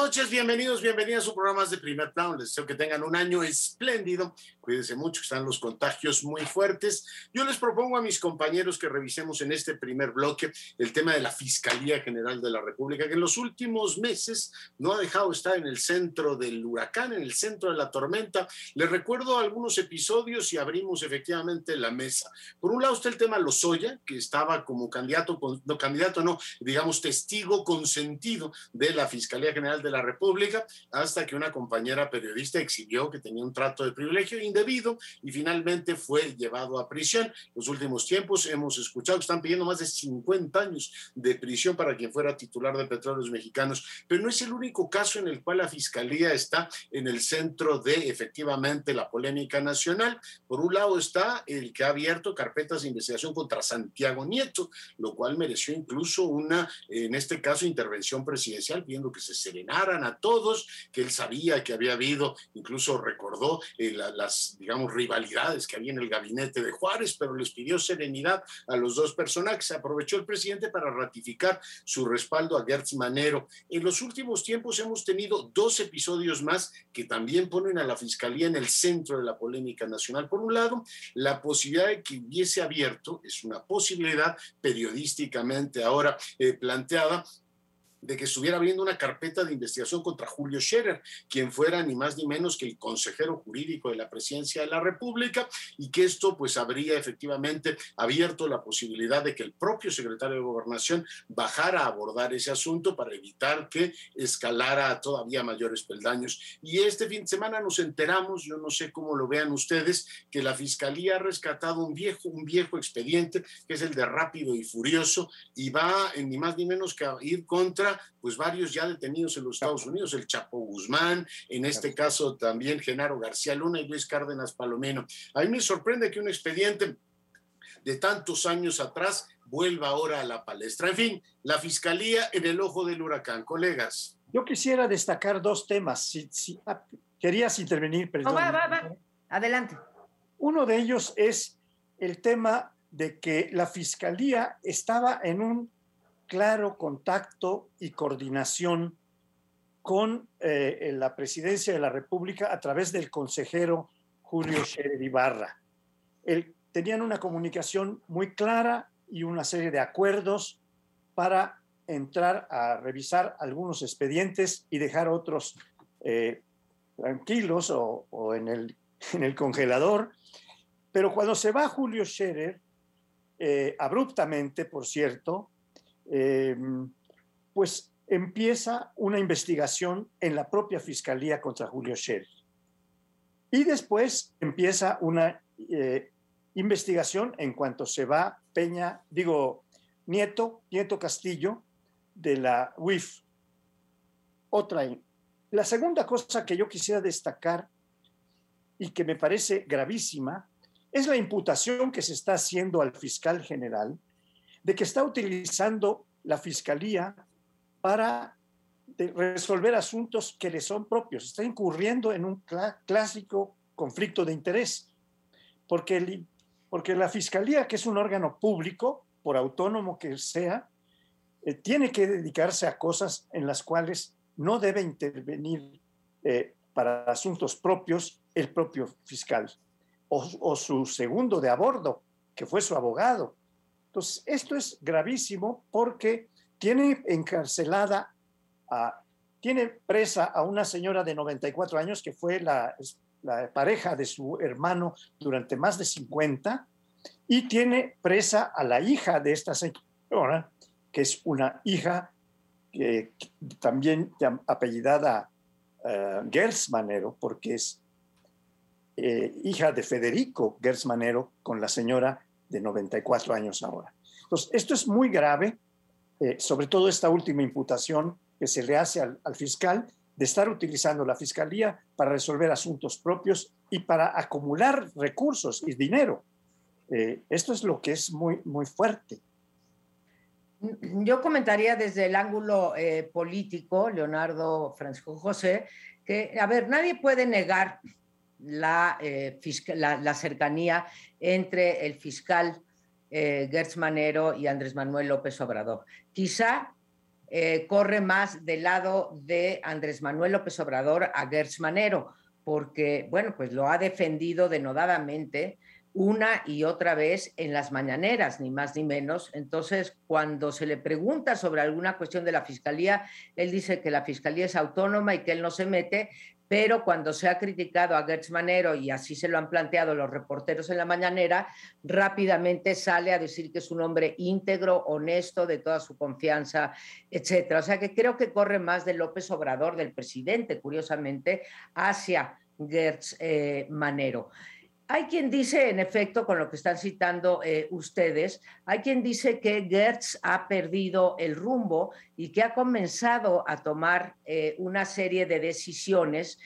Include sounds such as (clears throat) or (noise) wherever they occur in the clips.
Noches, bienvenidos, bienvenidas a su programa de Primer Plano. Les deseo que tengan un año espléndido. Cuídense mucho, están los contagios muy fuertes. Yo les propongo a mis compañeros que revisemos en este primer bloque el tema de la Fiscalía General de la República, que en los últimos meses no ha dejado estar en el centro del huracán, en el centro de la tormenta. Les recuerdo algunos episodios y abrimos efectivamente la mesa. Por un lado está el tema Lozoya, que estaba como candidato, no candidato, no, digamos testigo consentido de la Fiscalía General de la República, hasta que una compañera periodista exhibió que tenía un trato de privilegio indebido y finalmente fue llevado a prisión. Los últimos tiempos hemos escuchado que están pidiendo más de 50 años de prisión para quien fuera titular de Petróleos Mexicanos, pero no es el único caso en el cual la Fiscalía está en el centro de efectivamente la polémica nacional. Por un lado está el que ha abierto carpetas de investigación contra Santiago Nieto, lo cual mereció incluso una, en este caso, intervención presidencial, viendo que se a todos, que él sabía que había habido, incluso recordó eh, las, digamos, rivalidades que había en el gabinete de Juárez, pero les pidió serenidad a los dos personajes. Aprovechó el presidente para ratificar su respaldo a Gertz Manero. En los últimos tiempos hemos tenido dos episodios más que también ponen a la Fiscalía en el centro de la polémica nacional. Por un lado, la posibilidad de que hubiese abierto, es una posibilidad periodísticamente ahora eh, planteada, de que estuviera abriendo una carpeta de investigación contra Julio Scherer, quien fuera ni más ni menos que el consejero jurídico de la presidencia de la República, y que esto pues habría efectivamente abierto la posibilidad de que el propio secretario de Gobernación bajara a abordar ese asunto para evitar que escalara a todavía mayores peldaños. Y este fin de semana nos enteramos, yo no sé cómo lo vean ustedes, que la Fiscalía ha rescatado un viejo, un viejo expediente, que es el de Rápido y Furioso, y va en ni más ni menos que a ir contra pues varios ya detenidos en los Estados Unidos, el Chapo Guzmán, en este caso también Genaro García Luna y Luis Cárdenas Palomino. A mí me sorprende que un expediente de tantos años atrás vuelva ahora a la palestra. En fin, la fiscalía en el ojo del huracán. Colegas. Yo quisiera destacar dos temas. Si, ah, querías intervenir, perdón. va, va, va. Adelante. Uno de ellos es el tema de que la fiscalía estaba en un claro contacto y coordinación con eh, la presidencia de la República a través del consejero Julio Scherer Ibarra. tenían una comunicación muy clara y una serie de acuerdos para entrar a revisar algunos expedientes y dejar otros eh, tranquilos o, en, el, (laughs) en, el, congelador. Pero cuando se va Julio Scherer, eh, abruptamente, por cierto, Em, pues empieza una investigación en la propia fiscalía contra Julio Scherer. Y después empieza una eh, investigación en cuanto se va Peña, digo, Nieto, Nieto Castillo, de la UIF. Otra. La segunda cosa que yo quisiera destacar y que me parece gravísima es la imputación que se está haciendo al fiscal general de que está utilizando la fiscalía para resolver asuntos que le son propios. Está incurriendo en un clásico conflicto de interés, porque, porque la fiscalía, que es un órgano público, por autónomo que sea, eh, tiene que dedicarse a cosas en las cuales no debe intervenir eh, para asuntos propios el propio fiscal o, su segundo de a bordo, que fue su abogado entonces, esto es gravísimo porque tiene encarcelada, a, tiene presa a una señora de 94 años que fue la, pareja de su hermano durante más de 50 y tiene presa a la hija de esta señora, que es una hija que, también apellidada uh, Gersmanero, porque es eh, hija de Federico Gersmanero con la señora de 94 años ahora. Entonces, esto es muy grave, eh, sobre todo esta última imputación que se le hace al, fiscal de estar utilizando la fiscalía para resolver asuntos propios y para acumular recursos y dinero. Eh, esto es lo que es muy, muy fuerte. Yo comentaría desde el ángulo eh, político, Leonardo Francisco José, que, a ver, nadie puede negar la, la, cercanía entre el fiscal eh, Gertz Manero y Andrés Manuel López Obrador. Quizá eh, corre más del lado de Andrés Manuel López Obrador a Gertz Manero, porque, bueno, pues lo ha defendido denodadamente una y otra vez en las mañaneras, ni más ni menos. Entonces, cuando se le pregunta sobre alguna cuestión de la fiscalía, él dice que la fiscalía es autónoma y que él no se mete, pero cuando se ha criticado a Gertz Manero, y así se lo han planteado los reporteros en la mañanera, rápidamente sale a decir que es un hombre íntegro, honesto, de toda su confianza, etcétera. O sea que creo que corre más de López Obrador, del presidente, curiosamente, hacia Gertz eh, Manero. Hay quien dice, en efecto, con lo que están citando eh, ustedes, hay quien dice que Gertz ha perdido el rumbo y que ha comenzado a tomar eh, una serie de decisiones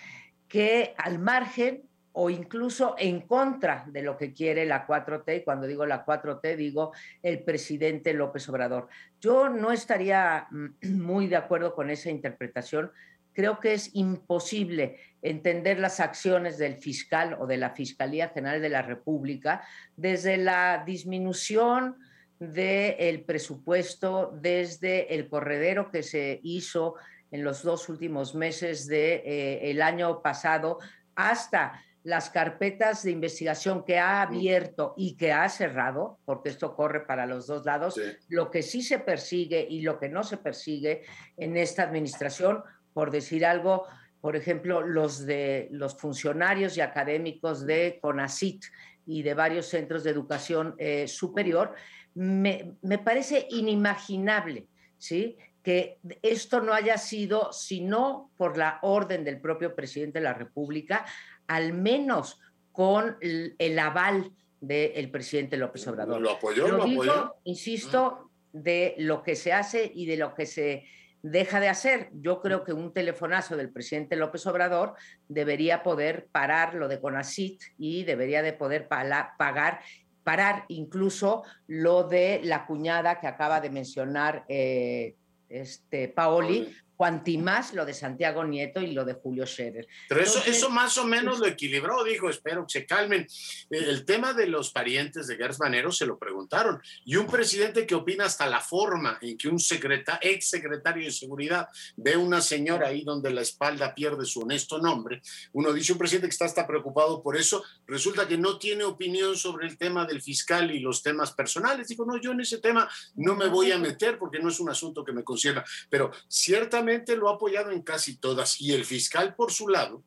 que al margen o incluso en contra de lo que quiere la 4T, y cuando digo la 4T digo el presidente López Obrador. Yo no estaría mm, (clears throat) muy de acuerdo con esa interpretación creo que es imposible entender las acciones del fiscal o de la Fiscalía General de la República desde la disminución del presupuesto, desde el corredero que se hizo en los dos últimos meses del de, eh, año pasado hasta las carpetas de investigación que ha abierto y que ha cerrado, porque esto corre para los dos lados, lo que sí se persigue y lo que no se persigue en esta administración por decir algo, por ejemplo, los de los funcionarios y académicos de CONACIT y de varios centros de educación eh, superior, me, me, parece inimaginable, ¿sí? que esto no haya sido, sino por la orden del propio presidente de la República, al menos con el, el aval del presidente López Obrador. Lo apoyó, lo, digo, apoyó. Insisto, de lo que se hace y de lo que se deja de hacer. Yo creo que un telefonazo del presidente López Obrador debería poder parar lo de CONACIT y debería de poder pagar, parar incluso lo de la cuñada que acaba de mencionar eh, este, Paoli, cuanti más lo de Santiago Nieto y lo de Julio Scherer. Pero eso, Entonces, eso más o menos lo equilibró, dijo, espero que se calmen. El tema de los parientes de Gertz Manero se lo preguntaron. Y un presidente que opina hasta la forma en que un secreta, ex secretario de seguridad ve una señora ahí donde la espalda pierde su honesto nombre. Uno dice, un presidente que está hasta preocupado por eso, resulta que no tiene opinión sobre el tema del fiscal y los temas personales. Dijo, no, yo en ese tema no me voy a meter porque no es un asunto que me concierne. Pero ciertamente lo ha apoyado en casi todas. Y el fiscal, por su lado,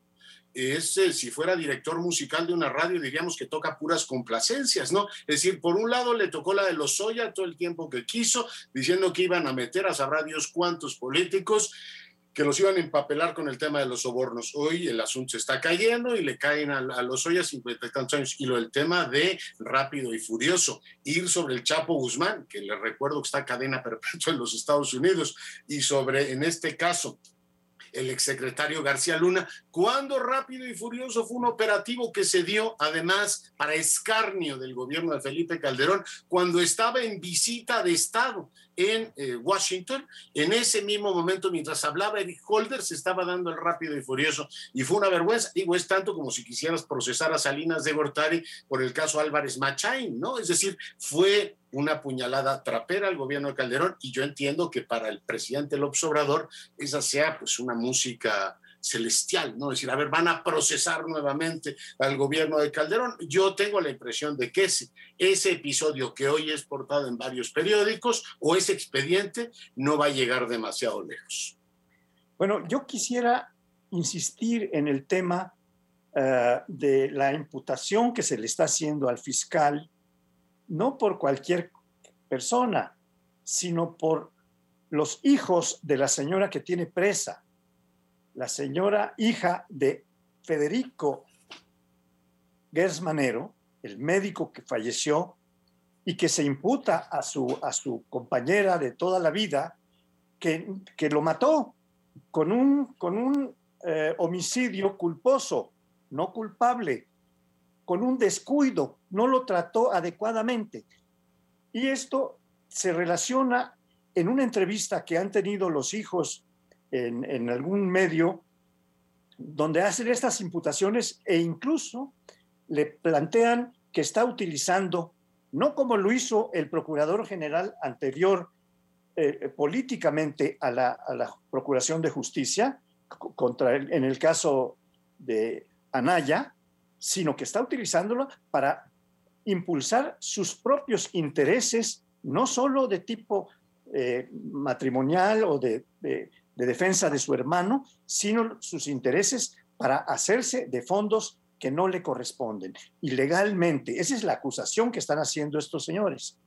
es, eh, si fuera director musical de una radio, diríamos que toca puras complacencias, ¿no? Es decir, por un lado le tocó la de los Soya todo el tiempo que quiso, diciendo que iban a meter a sabrá Dios cuántos políticos que los iban a empapelar con el tema de los sobornos. Hoy el asunto se está cayendo y le caen a, a los Oya 50 y tantos años. Y lo del tema de rápido y furioso, ir sobre el Chapo Guzmán, que le recuerdo que está cadena perpetua en los Estados Unidos, y sobre, en este caso, el exsecretario García Luna, cuando Rápido y Furioso fue un operativo que se dio además para escarnio del gobierno de Felipe Calderón, cuando estaba en visita de Estado en eh, Washington, en ese mismo momento, mientras hablaba Eric Holder, se estaba dando el Rápido y Furioso y fue una vergüenza. Digo, es tanto como si quisieras procesar a Salinas de Gortari por el caso Álvarez Machain, ¿no? Es decir, fue una puñalada trapera al gobierno de Calderón y yo entiendo que para el presidente López Obrador esa sea pues una música celestial, ¿no? Es decir, a ver, van a procesar nuevamente al gobierno de Calderón. Yo tengo la impresión de que ese, episodio que hoy es portado en varios periódicos o ese expediente no va a llegar demasiado lejos. Bueno, yo quisiera insistir en el tema uh, de la imputación que se le está haciendo al fiscal, no por cualquier persona, sino por los hijos de la señora que tiene presa la señora hija de Federico Gersmanero, el médico que falleció y que se imputa a su, a su compañera de toda la vida, que, que lo mató con un, con un eh, homicidio culposo, no culpable, con un descuido, no lo trató adecuadamente. Y esto se relaciona en una entrevista que han tenido los hijos en, algún medio donde hacen estas imputaciones e incluso le plantean que está utilizando, no como lo hizo el procurador general anterior, eh, políticamente a la, a la, Procuración de Justicia, contra en el caso de Anaya, sino que está utilizándolo para impulsar sus propios intereses, no solo de tipo eh, matrimonial o de, de, defensa de su hermano, sino sus intereses para hacerse de fondos que no le corresponden ilegalmente. Esa es la acusación que están haciendo estos señores.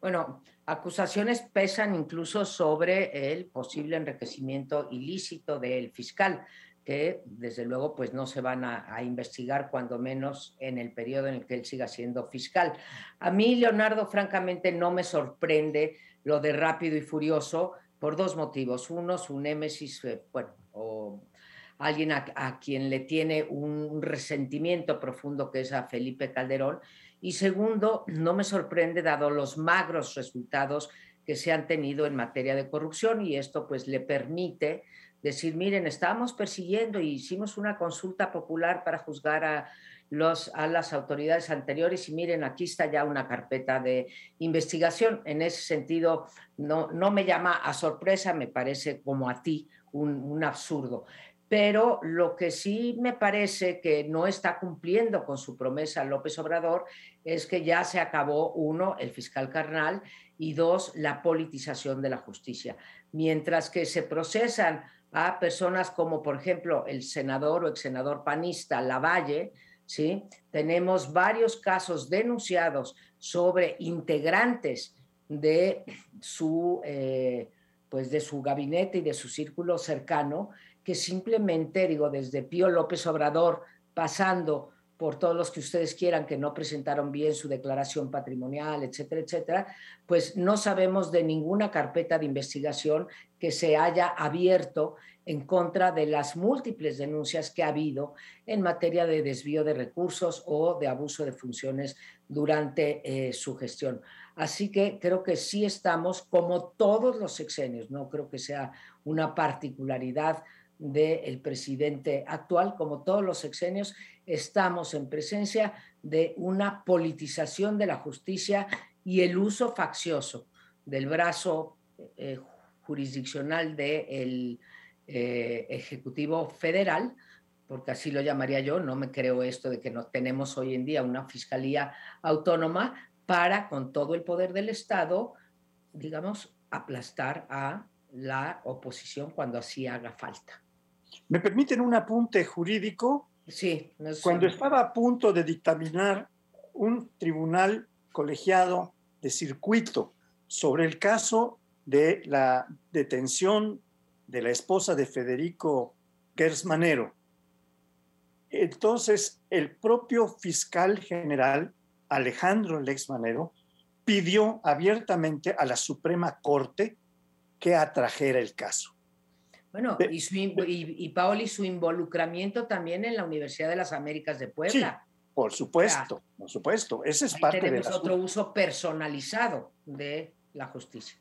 Bueno, acusaciones pesan incluso sobre el posible enriquecimiento ilícito del fiscal que desde luego pues no se van a, a, investigar cuando menos en el periodo en el que él siga siendo fiscal. A mí, Leonardo, francamente no me sorprende lo de rápido y furioso por dos motivos. Uno, su némesis, eh, bueno, o alguien a, quien le tiene un resentimiento profundo que es a Felipe Calderón. Y segundo, no me sorprende dado los magros resultados que se han tenido en materia de corrupción y esto pues le permite decir, miren, estábamos persiguiendo y hicimos una consulta popular para juzgar a, los, a las autoridades anteriores y miren, aquí está ya una carpeta de investigación. En ese sentido, no, no me llama a sorpresa, me parece como a ti un, un absurdo. Pero lo que sí me parece que no está cumpliendo con su promesa López Obrador es que ya se acabó, uno, el fiscal carnal y dos, la politización de la justicia. Mientras que se procesan a personas como, por ejemplo, el senador o ex senador panista Lavalle, ¿sí? Tenemos varios casos denunciados sobre integrantes de su, eh, pues de su gabinete y de su círculo cercano, que simplemente, digo, desde Pío López Obrador, pasando por todos los que ustedes quieran que no presentaron bien su declaración patrimonial, etcétera, etcétera, pues no sabemos de ninguna carpeta de investigación que se haya abierto en contra de las múltiples denuncias que ha habido en materia de desvío de recursos o de abuso de funciones durante eh, su gestión. Así que creo que sí estamos, como todos los sexenios, no creo que sea una particularidad del presidente actual, como todos los sexenios, estamos en presencia de una politización de la justicia y el uso faccioso del brazo eh, jurisdiccional del de eh, Ejecutivo Federal, porque así lo llamaría yo, no me creo esto de que no tenemos hoy en día una fiscalía autónoma para, con todo el poder del Estado, digamos, aplastar a la oposición cuando así haga falta. ¿Me permiten un apunte jurídico? Sí. No sé. Cuando estaba a punto de dictaminar un tribunal colegiado de circuito sobre el caso de la detención de la esposa de Federico Gersmanero, entonces el propio fiscal general Alejandro Lexmanero pidió abiertamente a la Suprema Corte que atrajera el caso. Bueno, y, su, y, y, Paoli, su involucramiento también en la Universidad de las Américas de Puebla. Sí, por supuesto, o sea, por supuesto. Ese es parte tenemos de otro uso personalizado de la justicia.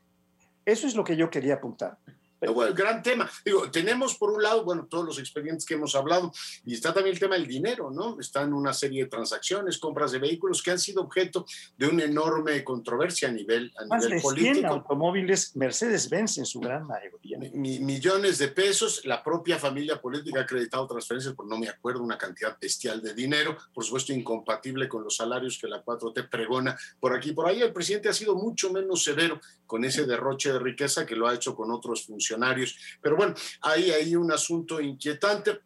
Eso es lo que yo quería apuntar. Bueno, gran tema. Digo, tenemos por un lado, bueno, todos los expedientes que hemos hablado, y está también el tema del dinero, ¿no? Están una serie de transacciones, compras de vehículos que han sido objeto de una enorme controversia a nivel, a Más nivel de político. 100 automóviles Mercedes-Benz en su gran mayoría. Mi, millones de pesos, la propia familia política ha acreditado transferencias por no me acuerdo, una cantidad bestial de dinero, por supuesto incompatible con los salarios que la 4T pregona por aquí por ahí. El presidente ha sido mucho menos severo con ese derroche de riqueza que lo ha hecho con otros funcionarios funcionarios. Pero bueno, hay ahí un asunto inquietante.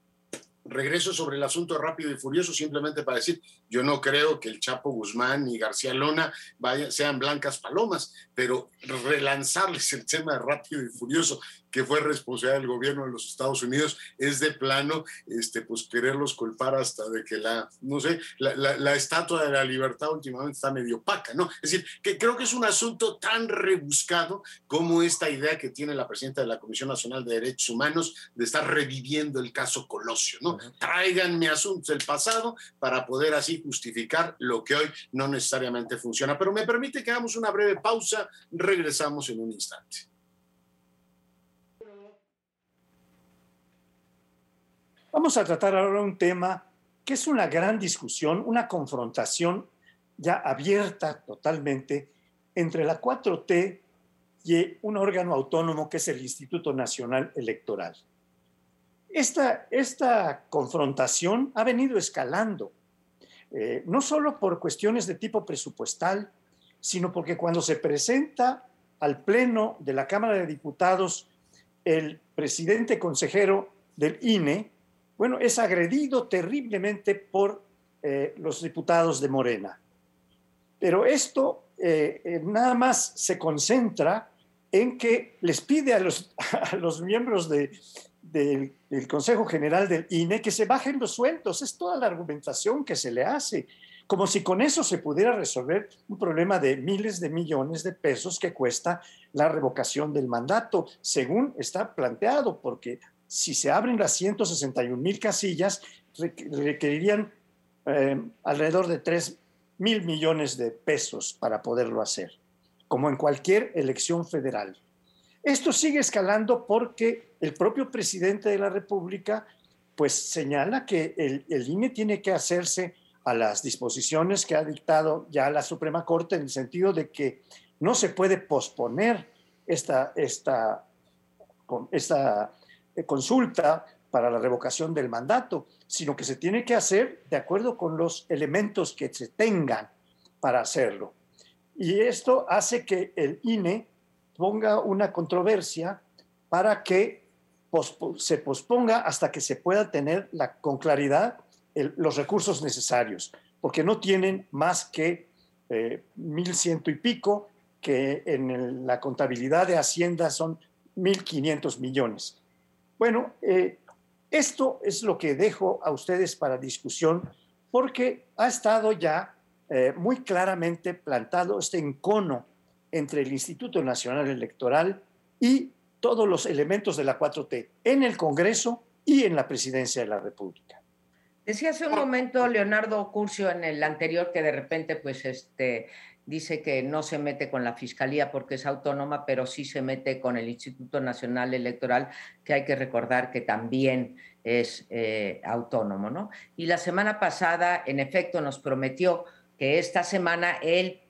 Regreso sobre el asunto rápido y furioso simplemente para decir, yo no creo que el Chapo Guzmán y García Lona vaya, sean blancas palomas, pero relanzarles el tema de rápido y furioso que fue responsabilidad del gobierno de los Estados Unidos, es de plano, este, pues quererlos culpar hasta de que la, no sé, la, la, la, estatua de la libertad últimamente está medio opaca, ¿no? Es decir, que creo que es un asunto tan rebuscado como esta idea que tiene la presidenta de la Comisión Nacional de Derechos Humanos de estar reviviendo el caso Colosio, ¿no? Uh -huh. Tráiganme asuntos del pasado para poder así justificar lo que hoy no necesariamente funciona. Pero me permite que hagamos una breve pausa, regresamos en un instante. Vamos a tratar ahora un tema que es una gran discusión, una confrontación ya abierta totalmente entre la 4T y un órgano autónomo que es el Instituto Nacional Electoral. Esta, esta confrontación ha venido escalando, eh, no solo por cuestiones de tipo presupuestal, sino porque cuando se presenta al Pleno de la Cámara de Diputados el presidente consejero del INE, bueno, es agredido terriblemente por eh, los diputados de Morena. Pero esto eh, eh, nada más se concentra en que les pide a los, (laughs) a los miembros de, del, del Consejo General del INE que se bajen los sueldos. Es toda la argumentación que se le hace como si con eso se pudiera resolver un problema de miles de millones de pesos que cuesta la revocación del mandato, según está planteado, porque si se abren las 161 mil casillas, requerirían eh, alrededor de 3 mil millones de pesos para poderlo hacer, como en cualquier elección federal. Esto sigue escalando porque el propio presidente de la República pues señala que el, el INE tiene que hacerse a las disposiciones que ha dictado ya la Suprema Corte en el sentido de que no se puede posponer esta, esta, esta consulta para la revocación del mandato, sino que se tiene que hacer de acuerdo con los elementos que se tengan para hacerlo. Y esto hace que el INE ponga una controversia para que se posponga hasta que se pueda tener con claridad los recursos necesarios, porque no tienen más que eh, mil ciento y pico, que en la contabilidad de Hacienda son mil quinientos millones. Bueno, eh, esto es lo que dejo a ustedes para discusión porque ha estado ya eh, muy claramente plantado este encono entre el Instituto Nacional Electoral y todos los elementos de la 4T en el Congreso y en la Presidencia de la República. Decía hace un momento Leonardo Curcio en el anterior que de repente pues este dice que no se mete con la Fiscalía porque es autónoma, pero sí se mete con el Instituto Nacional Electoral, que hay que recordar que también es eh, autónomo. ¿no? Y la semana pasada, en efecto, nos prometió que esta semana él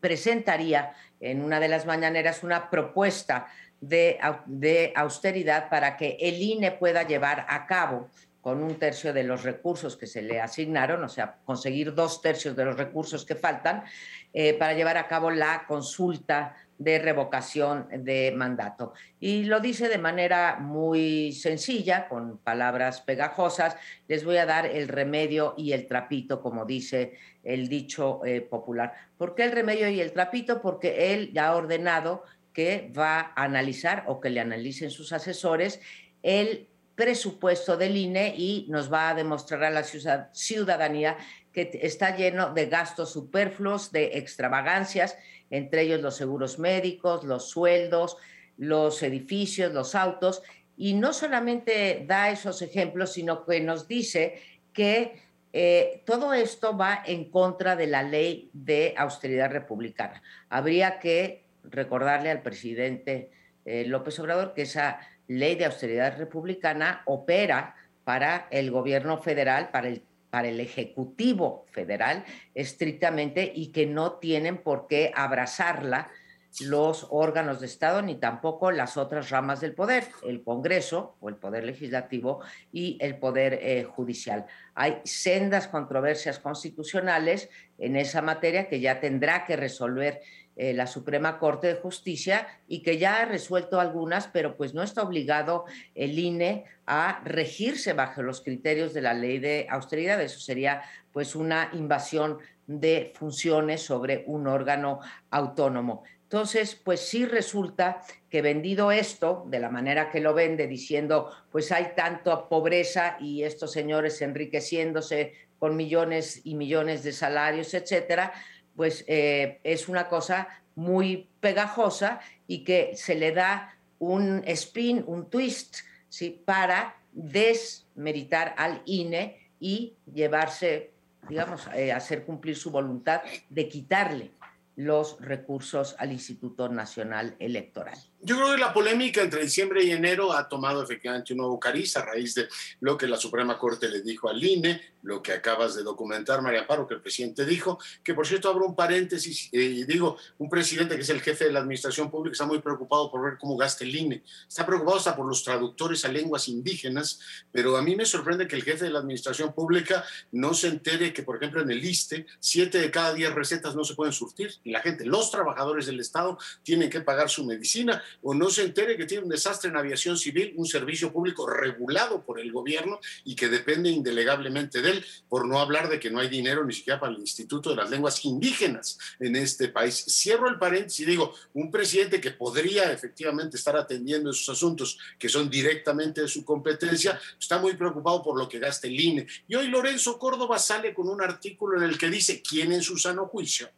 presentaría en una de las mañaneras una propuesta de, de austeridad para que el INE pueda llevar a cabo con un tercio de los recursos que se le asignaron, o sea, conseguir dos tercios de los recursos que faltan eh, para llevar a cabo la consulta de revocación de mandato. Y lo dice de manera muy sencilla, con palabras pegajosas. Les voy a dar el remedio y el trapito, como dice el dicho eh, popular. ¿Por qué el remedio y el trapito? Porque él ya ha ordenado que va a analizar o que le analicen sus asesores el presupuesto del INE y nos va a demostrar a la ciudadanía que está lleno de gastos superfluos, de extravagancias, entre ellos los seguros médicos, los sueldos, los edificios, los autos, y no solamente da esos ejemplos, sino que nos dice que eh, todo esto va en contra de la ley de austeridad republicana. Habría que recordarle al presidente eh, López Obrador que esa ley de austeridad republicana opera para el gobierno federal, para el, para el Ejecutivo federal estrictamente y que no tienen por qué abrazarla los órganos de Estado ni tampoco las otras ramas del poder, el Congreso o el Poder Legislativo y el Poder eh, Judicial. Hay sendas controversias constitucionales en esa materia que ya tendrá que resolver eh, la Suprema Corte de Justicia y que ya ha resuelto algunas, pero pues no está obligado el INE a regirse bajo los criterios de la ley de austeridad. Eso sería pues una invasión de funciones sobre un órgano autónomo. Entonces, pues sí resulta que vendido esto, de la manera que lo vende, diciendo, pues hay tanta pobreza y estos señores enriqueciéndose con millones y millones de salarios, etcétera, pues eh, es una cosa muy pegajosa y que se le da un spin, un twist, ¿sí? para desmeritar al INE y llevarse, digamos, eh, hacer cumplir su voluntad de quitarle los recursos al Instituto Nacional Electoral. Yo creo que la polémica entre diciembre y enero ha tomado efectivamente un nuevo cariz a raíz de lo que la Suprema Corte le dijo al INE, lo que acabas de documentar, María Paro, que el presidente dijo, que por cierto abro un paréntesis eh, y digo, un presidente que es el jefe de la administración pública está muy preocupado por ver cómo gasta el INE, está preocupado hasta por los traductores a lenguas indígenas, pero a mí me sorprende que el jefe de la administración pública no se entere que, por ejemplo, en el ISTE, siete de cada diez recetas no se pueden surtir y la gente, los trabajadores del Estado, tienen que pagar su medicina o no se entere que tiene un desastre en aviación civil, un servicio público regulado por el gobierno y que depende indelegablemente de él, por no hablar de que no hay dinero ni siquiera para el Instituto de las Lenguas Indígenas en este país. Cierro el paréntesis y digo, un presidente que podría efectivamente estar atendiendo esos asuntos que son directamente de su competencia, está muy preocupado por lo que gasta el INE. Y hoy Lorenzo Córdoba sale con un artículo en el que dice, ¿quién en su sano juicio?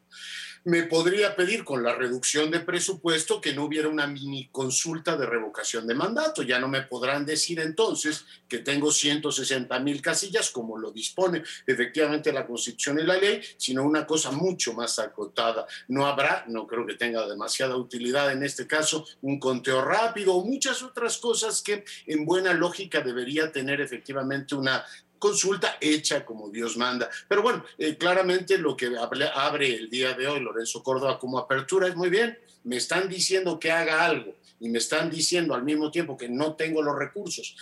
Me podría pedir con la reducción de presupuesto que no hubiera una mini consulta de revocación de mandato. Ya no me podrán decir entonces que tengo 160 mil casillas como lo dispone efectivamente la Constitución y la ley, sino una cosa mucho más acotada. No habrá, no creo que tenga demasiada utilidad en este caso, un conteo rápido o muchas otras cosas que en buena lógica debería tener efectivamente una consulta hecha como Dios manda. Pero bueno, eh, claramente lo que abre el día de hoy Lorenzo Córdoba como apertura es muy bien, me están diciendo que haga algo y me están diciendo al mismo tiempo que no tengo los recursos.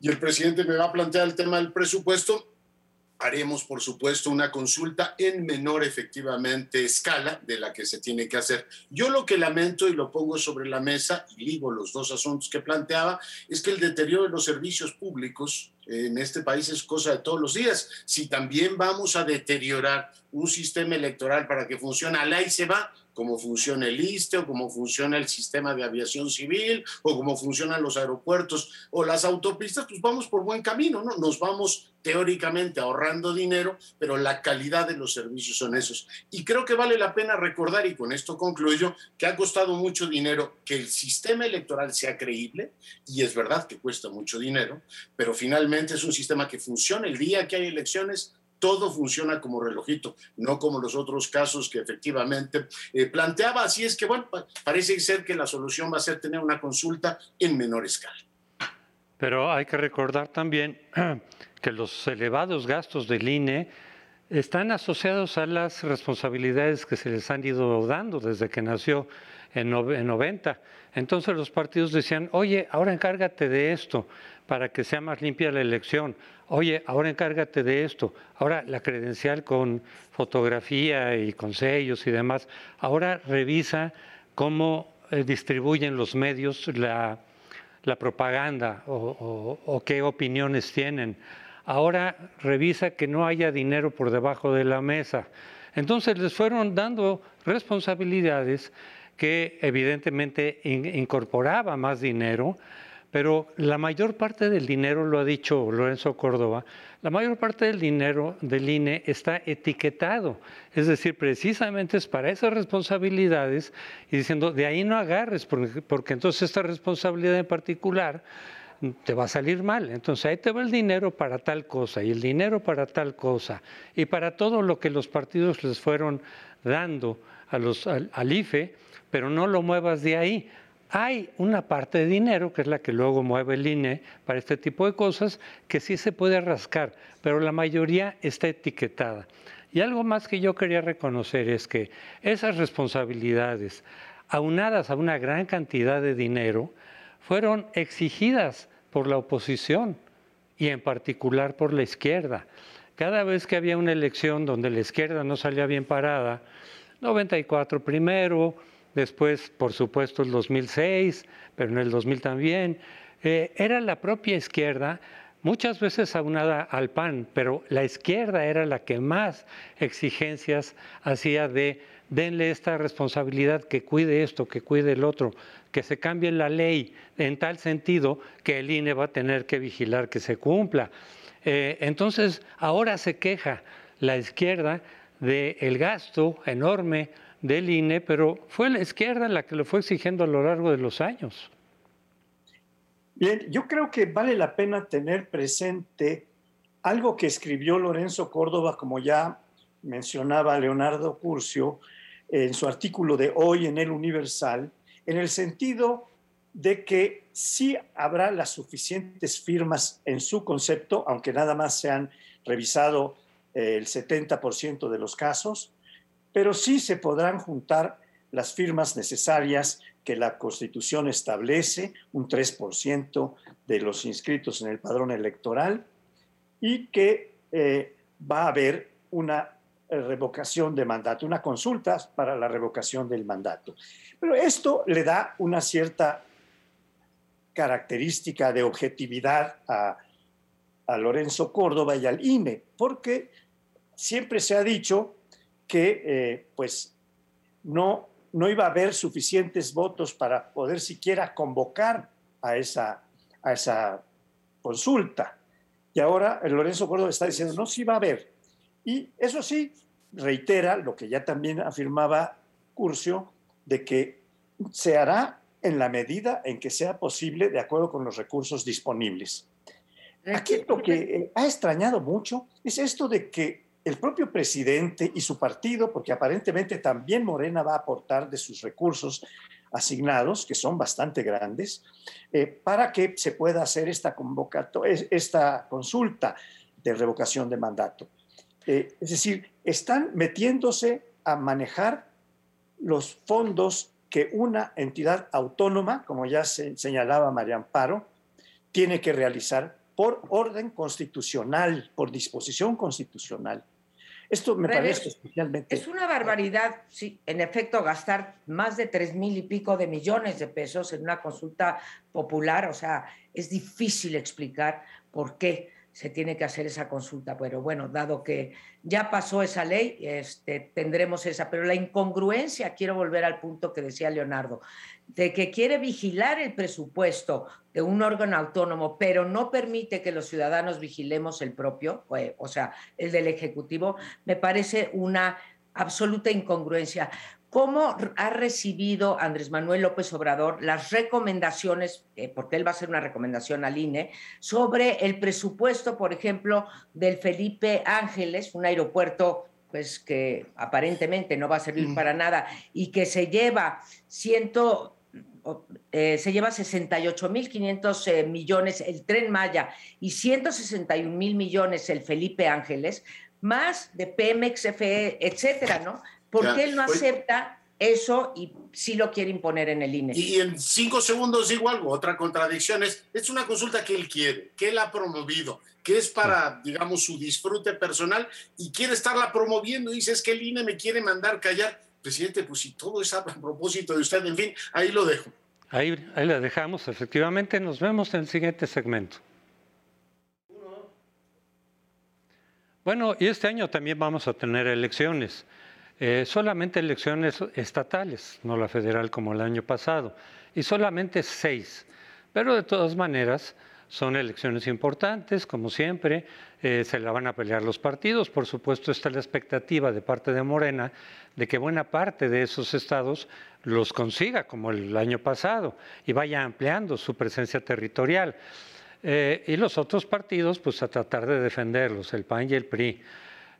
Y el presidente me va a plantear el tema del presupuesto haremos, por supuesto, una consulta en menor efectivamente escala de la que se tiene que hacer. Yo lo que lamento y lo pongo sobre la mesa y digo los dos asuntos que planteaba es que el deterioro de los servicios públicos en este país es cosa de todos los días. Si también vamos a deteriorar un sistema electoral para que funcione, al ahí se va, cómo funciona el ISTE o cómo funciona el sistema de aviación civil o cómo funcionan los aeropuertos o las autopistas, pues vamos por buen camino, ¿no? Nos vamos teóricamente ahorrando dinero, pero la calidad de los servicios son esos. Y creo que vale la pena recordar, y con esto concluyo, que ha costado mucho dinero que el sistema electoral sea creíble, y es verdad que cuesta mucho dinero, pero finalmente es un sistema que funciona el día que hay elecciones, todo funciona como relojito, no como los otros casos que efectivamente eh, planteaba. Así es que, bueno, parece ser que la solución va a ser tener una consulta en menor escala. Pero hay que recordar también (clears throat) que los elevados gastos del INE están asociados a las responsabilidades que se les han ido dando desde que nació en, 90. Entonces los partidos decían, oye, ahora encárgate de esto para que sea más limpia la elección. Oye, ahora encárgate de esto. Ahora la credencial con fotografía y con sellos y demás. Ahora revisa cómo eh, distribuyen los medios la, propaganda o qué opiniones tienen. Ahora revisa que no haya dinero por debajo de la mesa. Entonces les fueron dando responsabilidades que evidentemente incorporaba más dinero, pero la mayor parte del dinero, lo ha dicho Lorenzo Córdoba, la mayor parte del dinero del INE está etiquetado, es decir, precisamente es para esas responsabilidades y diciendo, de ahí no agarres, porque, porque entonces esta responsabilidad en particular te va a salir mal. Entonces ahí te va el dinero para tal cosa y el dinero para tal cosa y para todo lo que los partidos les fueron dando al IFE pero no lo muevas de ahí. Hay una parte de dinero, que es la que luego mueve el INE para este tipo de cosas, que sí se puede rascar, pero la mayoría está etiquetada. Y algo más que yo quería reconocer es que esas responsabilidades, aunadas a una gran cantidad de dinero, fueron exigidas por la oposición y en particular por la izquierda. Cada vez que había una elección donde la izquierda no salía bien parada, 94 primero, después por supuesto el 2006, pero en el 2000 también, eh, era la propia izquierda, muchas veces aunada al PAN, pero la izquierda era la que más exigencias hacía de denle esta responsabilidad, que cuide esto, que cuide el otro, que se cambie la ley en tal sentido que el INE va a tener que vigilar que se cumpla. Eh, entonces, ahora se queja la izquierda del gasto enorme del INE, pero fue la izquierda la que lo fue exigiendo a lo largo de los años. Bien, yo creo que vale la pena tener presente algo que escribió Lorenzo Córdoba, como ya mencionaba Leonardo Curcio en su artículo de hoy en El Universal, en el sentido de que sí habrá las suficientes firmas en su concepto, aunque nada más se han revisado eh, el 70% de los casos, pero sí se podrán juntar las firmas necesarias que la Constitución establece, un 3% de los inscritos en el padrón electoral, y que eh, va a haber una eh, revocación de mandato, una consulta para la revocación del mandato. Pero esto le da una cierta característica de objetividad a, Lorenzo Córdoba y al INE, porque siempre se ha dicho que eh, pues no, no iba a haber suficientes votos para poder siquiera convocar a esa, a esa consulta. Y ahora Lorenzo Córdoba está diciendo, no, sí va a haber. Y eso sí, reitera lo que ya también afirmaba Curcio, de que se hará en la medida en que sea posible de acuerdo con los recursos disponibles. Aquí lo que eh, ha extrañado mucho es esto de que el propio presidente y su partido, porque aparentemente también Morena va a aportar de sus recursos asignados, que son bastante grandes, eh, para que se pueda hacer esta, esta consulta de revocación de mandato. Eh, es decir, están metiéndose a manejar los fondos que una entidad autónoma, como ya se señalaba María Amparo, tiene que realizar por orden constitucional, por disposición constitucional. Esto me parece especialmente... Es una barbaridad, sí, en efecto, gastar más de tres mil y pico de millones de pesos en una consulta popular, o sea, es difícil explicar por qué se tiene que hacer esa consulta. Pero bueno, dado que ya pasó esa ley, este, tendremos esa. Pero la incongruencia, quiero volver al punto que decía Leonardo, de que quiere vigilar el presupuesto de un órgano autónomo, pero no permite que los ciudadanos vigilemos el propio, eh, o sea, el del Ejecutivo, me parece una absoluta incongruencia. ¿Cómo ha recibido Andrés Manuel López Obrador las recomendaciones, eh, porque él va a hacer una recomendación al INE, sobre el presupuesto, por ejemplo, del Felipe Ángeles, un aeropuerto pues que aparentemente no va a servir mm. para nada y que se lleva ciento, eh, se lleva 68.500 eh, millones el Tren Maya y 161 mil millones el Felipe Ángeles, más de Pemex, FE, etcétera, ¿no? ¿Por qué él no acepta eso y sí lo quiere imponer en el INE? Y en cinco segundos digo algo, otra contradicción es, es una consulta que él quiere, que él ha promovido, que es para, digamos, su disfrute personal y quiere estarla promoviendo. Dice, es que el INE me quiere mandar callar. Presidente, pues si todo es a (laughs) propósito de usted, en fin, ahí lo dejo. Ahí, ahí la dejamos, efectivamente. Nos vemos en el siguiente segmento. Bueno, y este año también vamos a tener elecciones. Eh, solamente elecciones estatales, no la federal como el año pasado, y solamente seis. Pero de todas maneras, son elecciones importantes, como siempre, eh, se la van a pelear los partidos. Por supuesto, está la expectativa de parte de Morena de que buena parte de esos estados los consiga, como el año pasado, y vaya ampliando su presencia territorial. Eh, y los otros partidos, pues a tratar de defenderlos, el PAN y el PRI.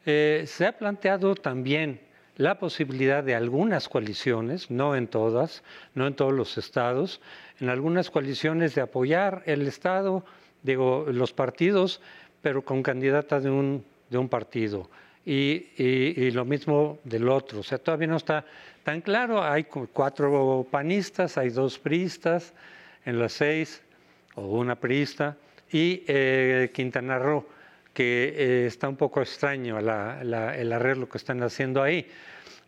se ha planteado también la posibilidad de algunas coaliciones, no en todas, no en todos los estados, en algunas coaliciones de apoyar el Estado, digo, los partidos, pero con candidata de un, de un partido. Y, y, lo mismo del otro. O sea, todavía no está tan claro. Hay cuatro panistas, hay dos priistas en las seis, o una priista, y eh, Quintana Roo, que eh, está un poco extraño el arreglo que están haciendo ahí.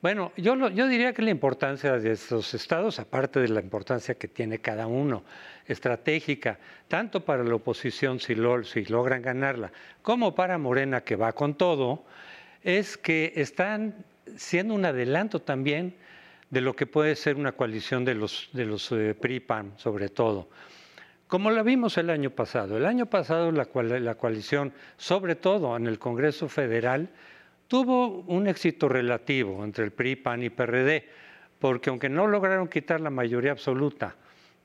Bueno, yo, yo diría que la importancia de estos estados, aparte de la importancia que tiene cada uno, estratégica, tanto para la oposición si, logran ganarla, como para Morena que va con todo, es que están siendo un adelanto también de lo que puede ser una coalición de los, de los eh, PRI-PAN, sobre todo. Como la vimos el año pasado. El año pasado la coalición, sobre todo en el Congreso Federal, tuvo un éxito relativo entre el PRI, PAN y PRD, porque aunque no lograron quitar la mayoría absoluta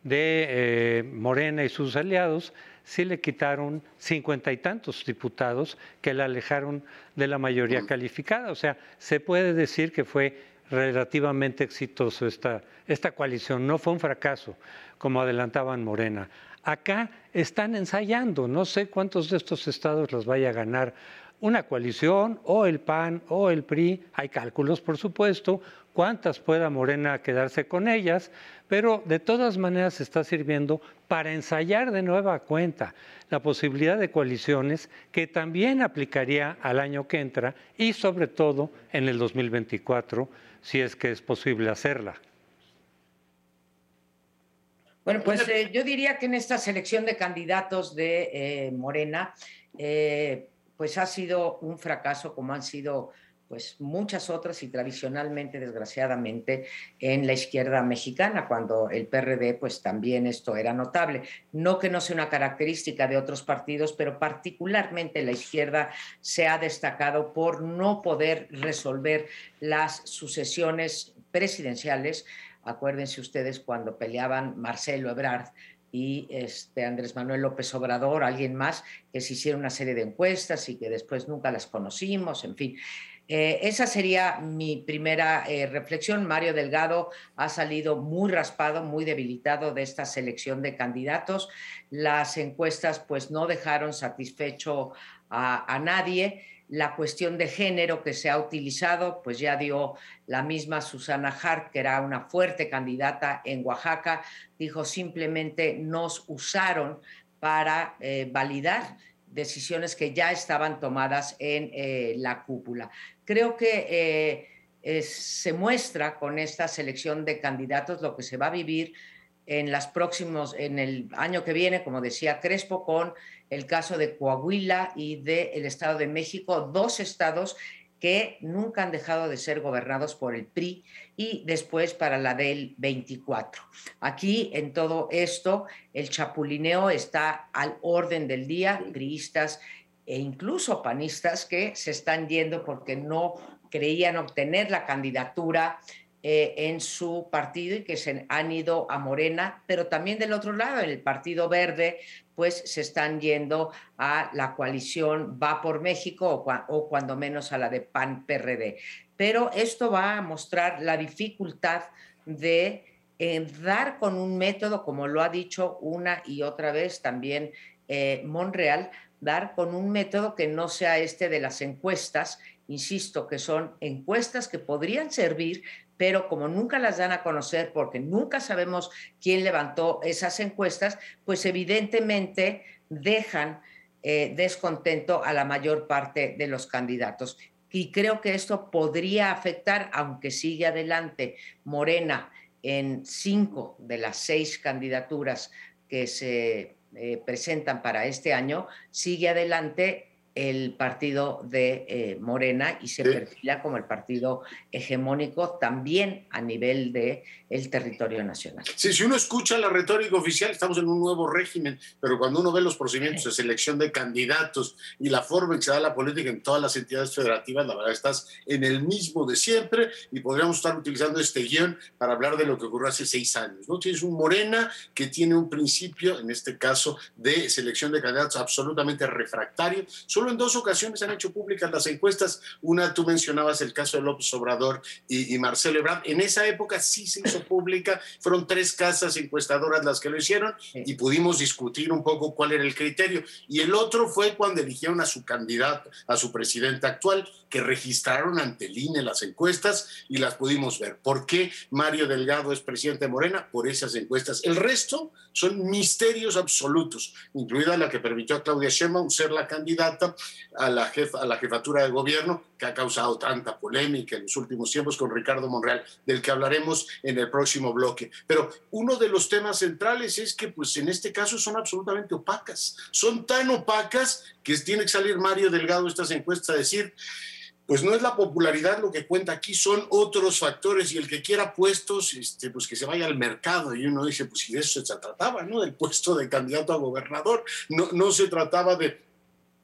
de eh, Morena y sus aliados, sí le quitaron cincuenta y tantos diputados que la alejaron de la mayoría calificada. O sea, se puede decir que fue relativamente exitoso esta, esta coalición, no fue un fracaso, como adelantaban Morena. Acá están ensayando, no sé cuántos de estos estados los vaya a ganar una coalición o el PAN o el PRI, hay cálculos por supuesto, cuántas pueda Morena quedarse con ellas, pero de todas maneras está sirviendo para ensayar de nueva cuenta la posibilidad de coaliciones que también aplicaría al año que entra y sobre todo en el 2024, si es que es posible hacerla. Bueno, pues eh, yo diría que en esta selección de candidatos de eh, Morena, eh, pues ha sido un fracaso como han sido pues muchas otras y tradicionalmente, desgraciadamente, en la izquierda mexicana, cuando el PRD, pues también esto era notable. No que no sea una característica de otros partidos, pero particularmente la izquierda se ha destacado por no poder resolver las sucesiones presidenciales. Acuérdense ustedes cuando peleaban Marcelo Ebrard y este Andrés Manuel López Obrador, alguien más, que se hicieron una serie de encuestas y que después nunca las conocimos, en fin. Eh, esa sería mi primera eh, reflexión. Mario Delgado ha salido muy raspado, muy debilitado de esta selección de candidatos. Las encuestas pues no dejaron satisfecho a, nadie. La cuestión de género que se ha utilizado, pues ya dio la misma Susana Hart, que era una fuerte candidata en Oaxaca, dijo simplemente nos usaron para eh, validar decisiones que ya estaban tomadas en eh, la cúpula. Creo que eh, se muestra con esta selección de candidatos lo que se va a vivir en las próximos, en el año que viene, como decía Crespo, con el caso de Coahuila y del Estado de México, dos estados que nunca han dejado de ser gobernados por el PRI y después para la del 24. Aquí en todo esto el chapulineo está al orden del día, priistas e incluso panistas que se están yendo porque no creían obtener la candidatura eh, en su partido y que se han ido a Morena, pero también del otro lado, en el Partido Verde, pues se están yendo a la coalición Va por México o, cuando menos a la de PAN-PRD. Pero esto va a mostrar la dificultad de eh, dar con un método, como lo ha dicho una y otra vez también eh, Monreal, dar con un método que no sea este de las encuestas, insisto, que son encuestas que podrían servir pero como nunca las dan a conocer porque nunca sabemos quién levantó esas encuestas, pues evidentemente dejan eh, descontento a la mayor parte de los candidatos. Y creo que esto podría afectar, aunque sigue adelante Morena en cinco de las seis candidaturas que se eh, presentan para este año, sigue adelante el partido de eh, Morena y se perfila como el partido hegemónico también a nivel de el territorio nacional. Sí, si uno escucha la retórica oficial, estamos en un nuevo régimen, pero cuando uno ve los procedimientos de selección de candidatos y la forma en que se da la política en todas las entidades federativas, la verdad estás en el mismo de siempre y podríamos estar utilizando este guion para hablar de lo que ocurrió hace seis años. ¿no? Tienes un Morena que tiene un principio, en este caso, de selección de candidatos absolutamente refractario. Solo en dos ocasiones han hecho públicas las encuestas. Una, tú mencionabas el caso de López Obrador y, y Marcelo Ebrard. En esa época sí se hizo (laughs) pública. Fueron tres casas encuestadoras las que lo hicieron y pudimos discutir un poco cuál era el criterio. Y el otro fue cuando eligieron a su candidato, a su presidente actual, que registraron ante el INE las encuestas y las pudimos ver. ¿Por qué Mario Delgado es presidente de Morena? Por esas encuestas. El resto son misterios absolutos, incluida la que permitió a Claudia Sheinbaum ser la candidata a la, jefa, a la jefatura de gobierno, que ha causado tanta polémica en los últimos tiempos con Ricardo Monreal, del que hablaremos en el próximo bloque. Pero uno de los temas centrales es que, pues en este caso, son absolutamente opacas. Son tan opacas que tiene que salir Mario Delgado estas encuestas a decir pues no es la popularidad lo que cuenta aquí, son otros factores y el que quiera puestos, este, pues que se vaya al mercado y uno dice, pues si de eso se trataba, ¿no? Del puesto de candidato a gobernador, no, no se trataba de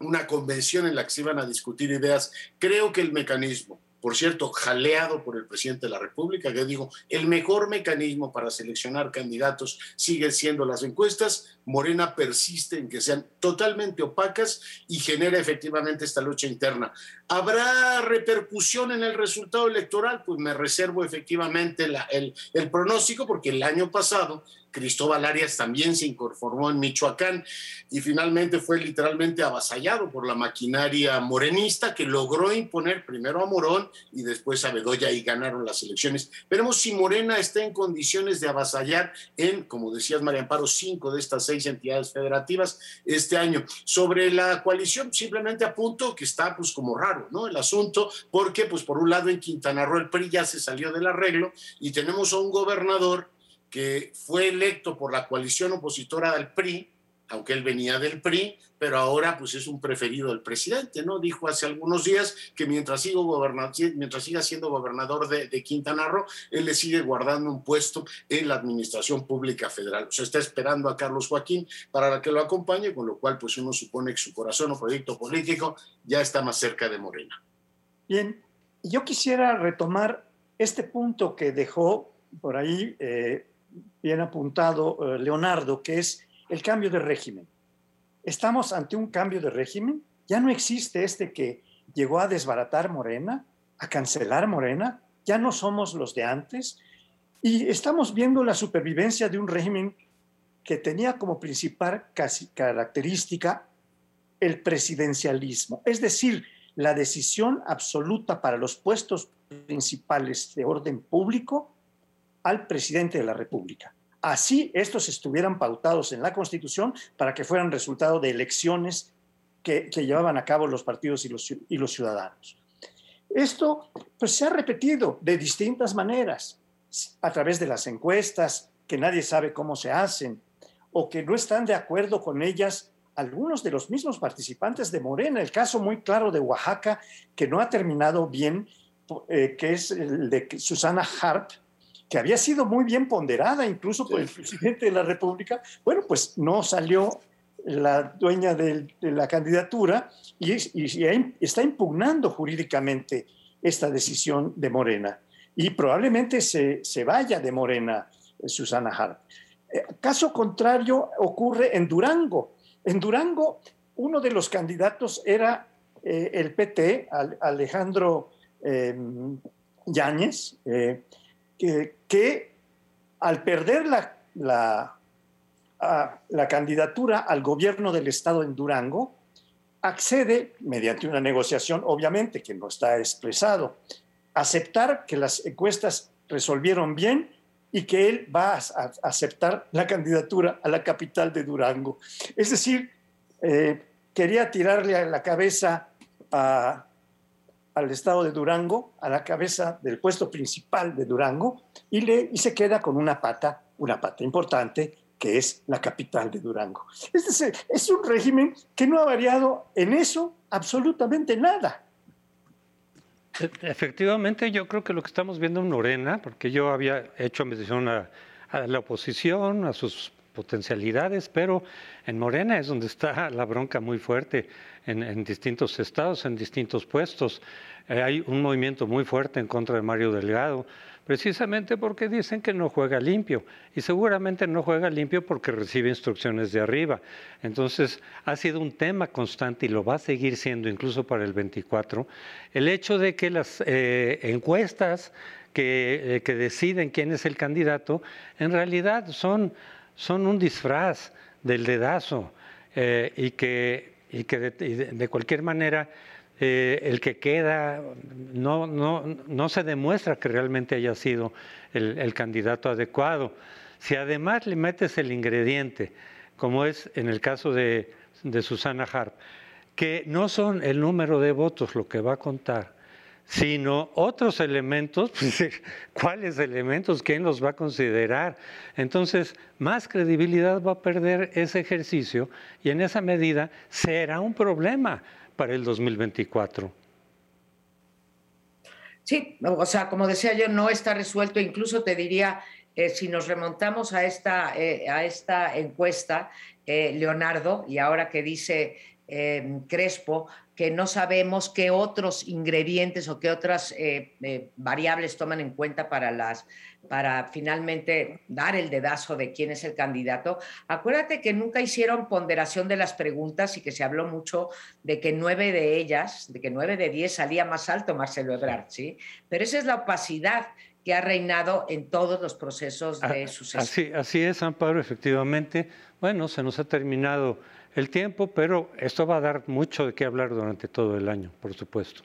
una convención en la que se iban a discutir ideas. Creo que el mecanismo por cierto, jaleado por el presidente de la República, que digo, el mejor mecanismo para seleccionar candidatos siguen siendo las encuestas. Morena persiste en que sean totalmente opacas y genera efectivamente esta lucha interna. ¿Habrá repercusión en el resultado electoral? Pues me reservo efectivamente el, el pronóstico porque el año pasado Cristóbal Arias también se incorporó en Michoacán y finalmente fue literalmente avasallado por la maquinaria morenista que logró imponer primero a Morón y después a Bedoya y ganaron las elecciones. Veremos si Morena está en condiciones de avasallar en, como decías María Amparo, cinco de estas seis entidades federativas este año. Sobre la coalición, simplemente apunto que está pues como raro, ¿no? El asunto, porque pues por un lado en Quintana Roo el PRI ya se salió del arreglo y tenemos a un gobernador que fue electo por la coalición opositora del PRI, aunque él venía del PRI, pero ahora pues es un preferido del presidente, ¿no? Dijo hace algunos días que mientras, siga, siendo gobernador de, de, Quintana Roo, él le sigue guardando un puesto en la administración pública federal. O sea, está esperando a Carlos Joaquín para que lo acompañe, con lo cual pues uno supone que su corazón o proyecto político ya está más cerca de Morena. Bien, yo quisiera retomar este punto que dejó por ahí eh, bien apuntado eh, Leonardo, que es el cambio de régimen. Estamos ante un cambio de régimen. Ya no existe este que llegó a desbaratar Morena, a cancelar Morena. Ya no somos los de antes. Y estamos viendo la supervivencia de un régimen que tenía como principal característica el presidencialismo, es decir, la decisión absoluta para los puestos principales de orden público al presidente de la República. Así estos estuvieran pautados en la Constitución para que fueran resultado de elecciones que, llevaban a cabo los partidos y los, ciudadanos. Esto pues, se ha repetido de distintas maneras, a través de las encuestas, que nadie sabe cómo se hacen, o que no están de acuerdo con ellas algunos de los mismos participantes de Morena. El caso muy claro de Oaxaca, que no ha terminado bien, eh, que es el de Susana Harp, que había sido muy bien ponderada incluso por el presidente de la República, bueno, pues no salió la dueña de, la candidatura y, está impugnando jurídicamente esta decisión de Morena. Y probablemente se, vaya de Morena eh, Susana Hart. Eh, caso contrario ocurre en Durango. En Durango, uno de los candidatos era eh, el PT, Alejandro Yáñez, que, al perder la, la, la candidatura al gobierno del estado en Durango, accede, mediante una negociación, obviamente, que no está expresado, aceptar que las encuestas resolvieron bien y que él va a aceptar la candidatura a la capital de Durango. Es decir, eh, quería tirarle a la cabeza a, al estado de Durango, a la cabeza del puesto principal de Durango, y, le, y se queda con una pata, una pata importante, que es la capital de Durango. Es es un régimen que no ha variado en eso absolutamente nada. E, efectivamente, yo creo que lo que estamos viendo en Morena, porque yo había hecho mención a, a la oposición, a sus potencialidades, pero en Morena es donde está (laughs) la bronca muy fuerte en, distintos estados, en distintos puestos. Eh, hay un movimiento muy fuerte en contra de Mario Delgado, precisamente porque dicen que no juega limpio y seguramente no juega limpio porque recibe instrucciones de arriba. Entonces ha sido un tema constante y lo va a seguir siendo incluso para el 24 el hecho de que las eh, encuestas que, eh, que deciden quién es el candidato en realidad son son un disfraz del dedazo eh, y que, y que de, cualquier manera eh, el que queda no, no, no, se demuestra que realmente haya sido el, candidato adecuado. Si además le metes el ingrediente, como es en el caso de, de Susana Harp, que no son el número de votos lo que va a contar, sino otros elementos, (laughs) pues, ¿cuáles elementos? ¿Quién los va a considerar? Entonces, más credibilidad va a perder ese ejercicio y en esa medida será un problema para el 2024. Sí, o sea, como decía yo, no está resuelto. Incluso te diría, eh, si nos remontamos a esta, eh, a esta encuesta, eh, Leonardo, y ahora que dice Crespo, que no sabemos qué otros ingredientes o qué otras eh, eh, variables toman en cuenta para, las, para finalmente dar el dedazo de quién es el candidato. Acuérdate que nunca hicieron ponderación de las preguntas y que se habló mucho de que nueve de ellas, de que nueve de diez salía más alto Marcelo Ebrard, ¿sí? Pero esa es la opacidad que ha reinado en todos los procesos de ah, sucesión. Así, así es, Amparo, efectivamente. Bueno, se nos ha terminado el tiempo, pero esto va a dar mucho de qué hablar durante todo el año, por supuesto.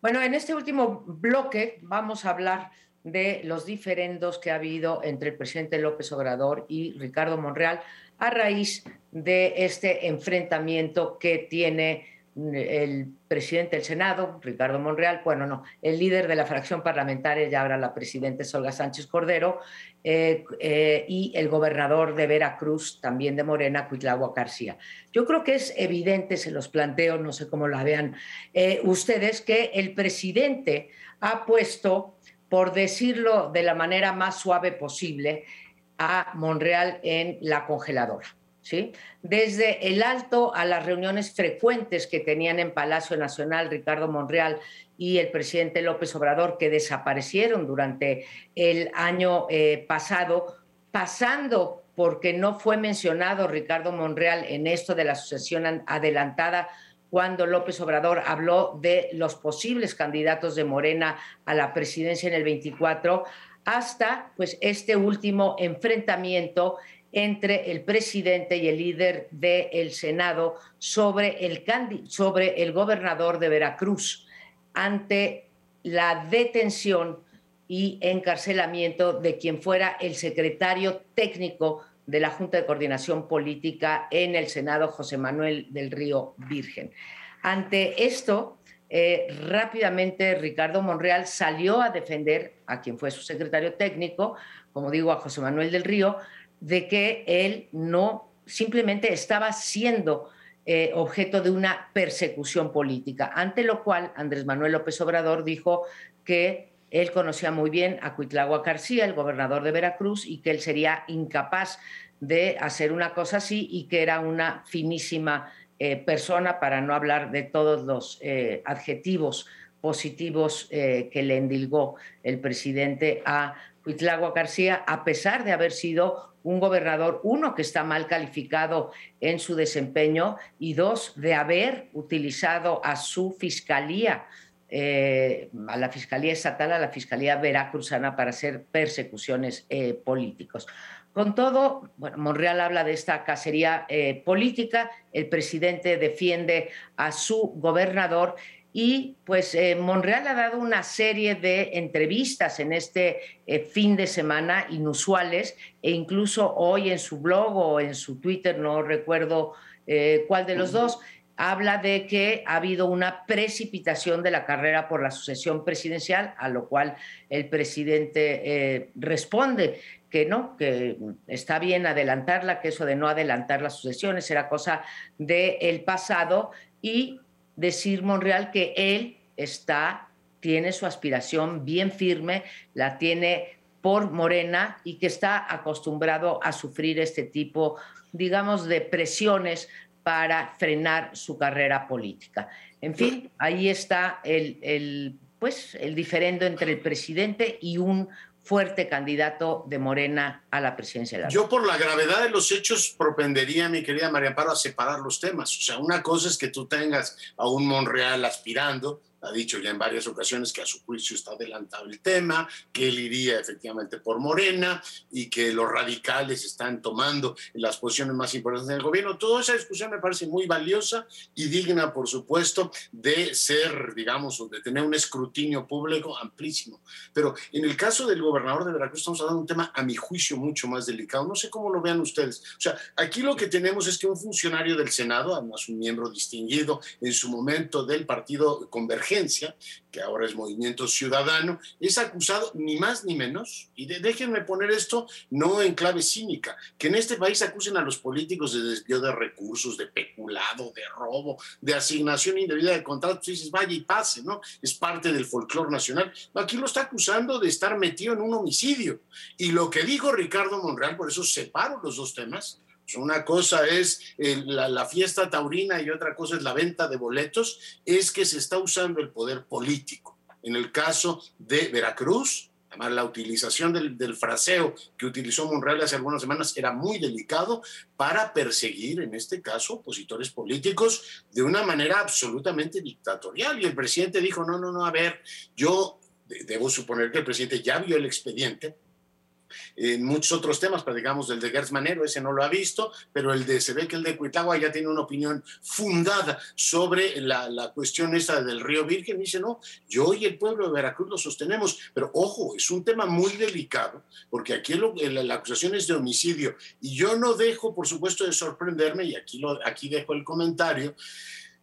Bueno, en este último bloque vamos a hablar de los diferendos que ha habido entre el presidente López Obrador y Ricardo Monreal a raíz de este enfrentamiento que tiene el presidente del Senado, Ricardo Monreal, bueno, no, el líder de la fracción parlamentaria, ya ahora la presidenta Olga Sánchez Cordero, eh, eh, y el gobernador de Veracruz, también de Morena, Cuitlagua García. Yo creo que es evidente, se los planteo, no sé cómo la vean eh, ustedes, que el presidente ha puesto, por decirlo de la manera más suave posible, a Monreal en la congeladora. ¿Sí? Desde el alto a las reuniones frecuentes que tenían en Palacio Nacional Ricardo Monreal y el presidente López Obrador, que desaparecieron durante el año eh, pasado, pasando porque no fue mencionado Ricardo Monreal en esto de la sucesión adelantada cuando López Obrador habló de los posibles candidatos de Morena a la presidencia en el 24, hasta pues este último enfrentamiento entre el presidente y el líder del Senado sobre el, sobre el gobernador de Veracruz ante la detención y encarcelamiento de quien fuera el secretario técnico de la Junta de Coordinación Política en el Senado, José Manuel del Río Virgen. Ante esto, eh, rápidamente Ricardo Monreal salió a defender a quien fue su secretario técnico, como digo, a José Manuel del Río, de que él no simplemente estaba siendo eh, objeto de una persecución política, ante lo cual Andrés Manuel López Obrador dijo que él conocía muy bien a Cuitlagua García, el gobernador de Veracruz, y que él sería incapaz de hacer una cosa así y que era una finísima eh, persona, para no hablar de todos los eh, adjetivos positivos que le endilgó el presidente a Cuitlagua García, a pesar de haber sido un gobernador, uno, que está mal calificado en su desempeño y dos, de haber utilizado a su fiscalía, eh, a la Fiscalía Estatal, a la Fiscalía Veracruzana para hacer persecuciones eh, políticos. Con todo, bueno, Monreal habla de esta cacería eh, política, el presidente defiende a su gobernador y pues eh, Monreal ha dado una serie de entrevistas en este eh, fin de semana inusuales e incluso hoy en su blog o en su Twitter, no recuerdo eh, cuál de los dos, habla de que ha habido una precipitación de la carrera por la sucesión presidencial, a lo cual el presidente responde que no, que está bien adelantarla, que eso de no adelantar las sucesiones era cosa del pasado y decir Monreal que él está, tiene su aspiración bien firme, la tiene por Morena y que está acostumbrado a sufrir este tipo, digamos, de presiones para frenar su carrera política. En fin, ahí está el, el, pues, el diferendo entre el presidente y un fuerte candidato de Morena a la presidencia de la Yo por la gravedad de los hechos propendería, mi querida María Amparo, a separar los temas. O sea, una cosa es que tú tengas a un Monreal aspirando ha dicho ya en varias ocasiones que a su juicio está adelantado el tema, que él iría efectivamente por Morena y que los radicales están tomando las posiciones más importantes del gobierno. Toda esa discusión me parece muy valiosa y digna, por supuesto, de ser, digamos, de tener un escrutinio público amplísimo. Pero en el caso del gobernador de Veracruz estamos hablando de un tema, a mi juicio, mucho más delicado. No sé cómo lo vean ustedes. O sea, aquí lo que tenemos es que un funcionario del Senado, además un miembro distinguido en su momento del partido Convergente, que ahora es Movimiento Ciudadano, es acusado ni más ni menos, y déjenme poner esto no en clave cínica, que en este país acusen a los políticos de desvío de recursos, de peculado, de robo, de asignación indebida de contratos, y dices, vaya y pase, ¿no? Es parte del folclore nacional. Aquí lo está acusando de estar metido en un homicidio. Y lo que dijo Ricardo Monreal, por eso separo los dos temas, una cosa es la, la, fiesta taurina y otra cosa es la venta de boletos, es que se está usando el poder político. En el caso de Veracruz, Además, la utilización del, fraseo que utilizó Monreal hace algunas semanas era muy delicado para perseguir, en este caso, opositores políticos de una manera absolutamente dictatorial. Y el presidente dijo, no, no, no, a ver, yo debo suponer que el presidente ya vio el expediente, en muchos otros temas, pero digamos del de Gertz Manero, ese no lo ha visto, pero el de, se ve que el de Cuitagua ya tiene una opinión fundada sobre la, la cuestión esta del río Virgen. dice, no, yo y el pueblo de Veracruz lo sostenemos, pero ojo, es un tema muy delicado, porque aquí la acusación es de homicidio, y yo no dejo, por supuesto, de sorprenderme, y aquí, lo, aquí dejo el comentario,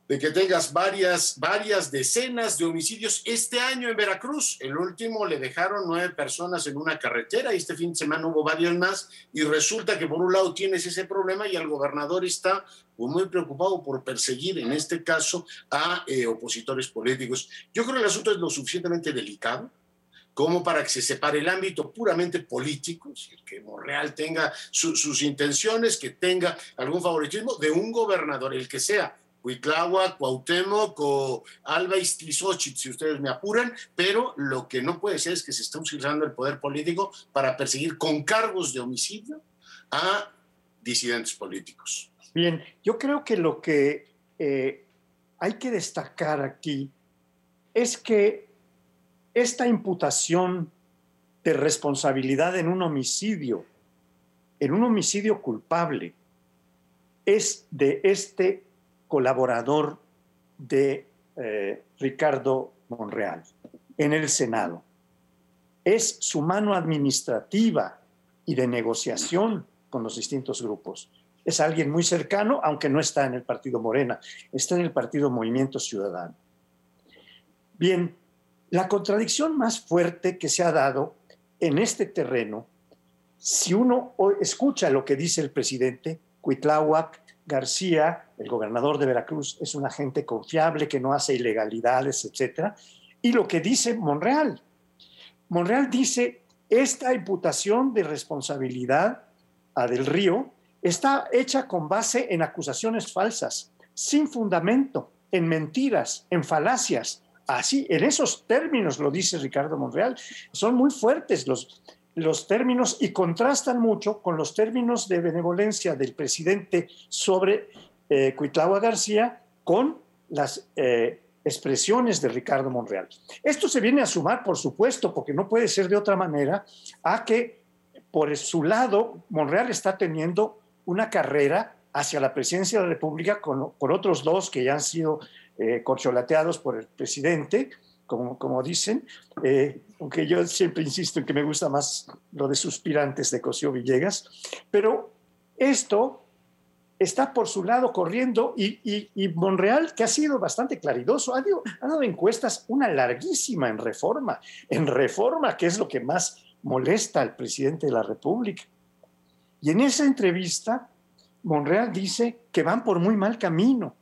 de que tengas varias, varias decenas de homicidios este año en Veracruz. El último le dejaron nueve personas en una carretera y este fin de semana hubo varios más y resulta que por un lado tienes ese problema y el gobernador está muy preocupado por perseguir en este caso a eh, opositores políticos. Yo creo que el asunto es lo suficientemente delicado como para que se separe el ámbito puramente político, que Monreal tenga sus intenciones, que tenga algún favoritismo de un gobernador, el que sea, Huitláhuac, Cuauhtémoc o Alba Iztlizochitl, si ustedes me apuran, pero lo que no puede ser es que se esté utilizando el poder político para perseguir con cargos de homicidio a disidentes políticos. Bien, yo creo que lo que eh, hay que destacar aquí es que esta imputación de responsabilidad en un homicidio, en un homicidio culpable, es de este colaborador de eh, Ricardo Monreal en el Senado. Es su mano administrativa y de negociación con los distintos grupos. Es alguien muy cercano, aunque no está en el Partido Morena, está en el Partido Movimiento Ciudadano. Bien, la contradicción más fuerte que se ha dado en este terreno, si uno escucha lo que dice el presidente, Cuitláhuac García, el gobernador de Veracruz, es un agente confiable que no hace ilegalidades, etc. Y lo que dice Monreal. Monreal dice, esta imputación de responsabilidad a Del Río está hecha con base en acusaciones falsas, sin fundamento, en mentiras, en falacias. Así, en esos términos lo dice Ricardo Monreal. Son muy fuertes los, los términos y contrastan mucho con los términos de benevolencia del presidente sobre eh, García con las eh, expresiones de Ricardo Monreal. Esto se viene a sumar, por supuesto, porque no puede ser de otra manera, a que por su lado Monreal está teniendo una carrera hacia la presidencia de la República con, otros dos que ya han sido eh, corcholateados por el presidente, como, dicen, eh, aunque yo siempre insisto en que me gusta más lo de suspirantes de Cosío Villegas, pero esto está por su lado corriendo y, y, Monreal, que ha sido bastante claridoso, ha dado, ha dado encuestas una larguísima en reforma, en reforma, que es lo que más molesta al presidente de la República. Y en esa entrevista, Monreal dice que van por muy mal camino,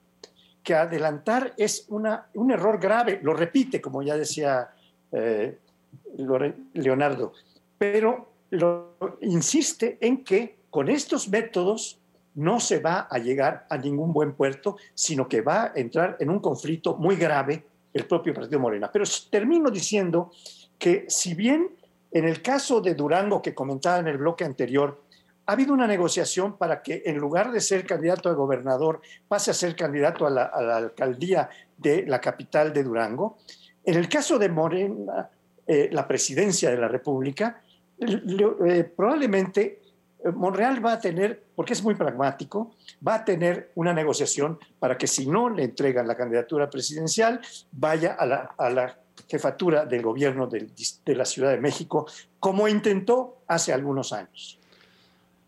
que adelantar es una, un error grave, lo repite, como ya decía eh, Leonardo, pero lo, insiste en que con estos métodos no se va a llegar a ningún buen puerto, sino que va a entrar en un conflicto muy grave el propio Partido Morena. Pero termino diciendo que si bien en el caso de Durango que comentaba en el bloque anterior, ha habido una negociación para que en lugar de ser candidato a gobernador pase a ser candidato a la, alcaldía de la capital de Durango. En el caso de Morena, eh, la presidencia de la República, eh, probablemente eh, Monreal va a tener, porque es muy pragmático, va a tener una negociación para que si no le entregan la candidatura presidencial, vaya a la, jefatura del gobierno de la Ciudad de México, como intentó hace algunos años.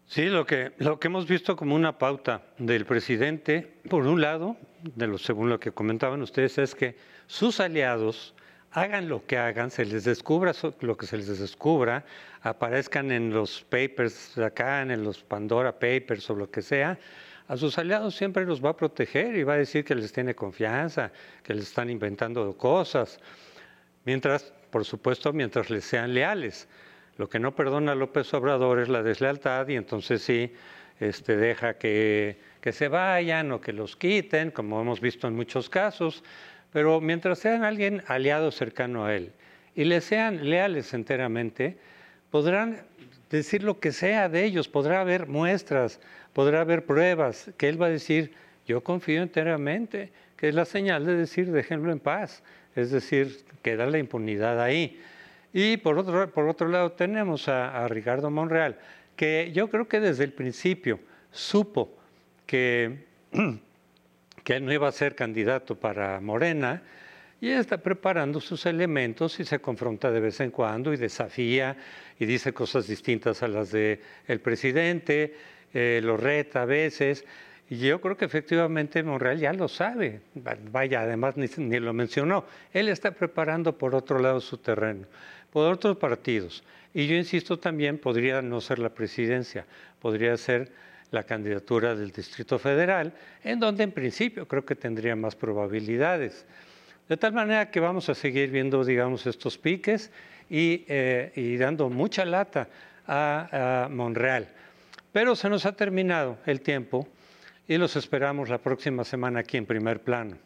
Sí, lo que, lo que hemos visto como una pauta del presidente, por un lado, de lo, según lo que comentaban ustedes, es que sus aliados hagan lo que hagan, se les descubra lo que se les descubra, aparezcan en los papers acá, en los Pandora Papers o lo que sea, a sus aliados siempre los va a proteger y va a decir que les tiene confianza, que les están inventando cosas, mientras, por supuesto, mientras les sean leales. Lo que no perdona López Obrador es la deslealtad y entonces sí este, deja que, que se vayan o que los quiten, como hemos visto en muchos casos, pero mientras sean alguien aliado cercano a él y le sean leales enteramente, podrán decir lo que sea de ellos, podrá haber muestras, podrá haber pruebas, que él va a decir, yo confío enteramente, que es la señal de decir, déjenlo en paz, es decir, queda la impunidad ahí. Y por otro, por otro lado tenemos a, a Ricardo Monreal, que yo creo que desde el principio supo que, (clears throat) que él no iba a ser candidato para Morena, y está preparando sus elementos y se confronta de vez en cuando y desafía y dice cosas distintas a las del el presidente, eh, lo reta a veces. Y yo creo que efectivamente Monreal ya lo sabe. Vaya, además ni, ni, lo mencionó. Él está preparando por otro lado su terreno, por otros partidos. Y yo insisto también, podría no ser la presidencia, podría ser la candidatura del Distrito Federal, en donde en principio creo que tendría más probabilidades. De tal manera que vamos a seguir viendo, digamos, estos piques y, eh, y dando mucha lata a, a, Monreal. Pero se nos ha terminado el tiempo y los esperamos la próxima semana aquí en primer plano.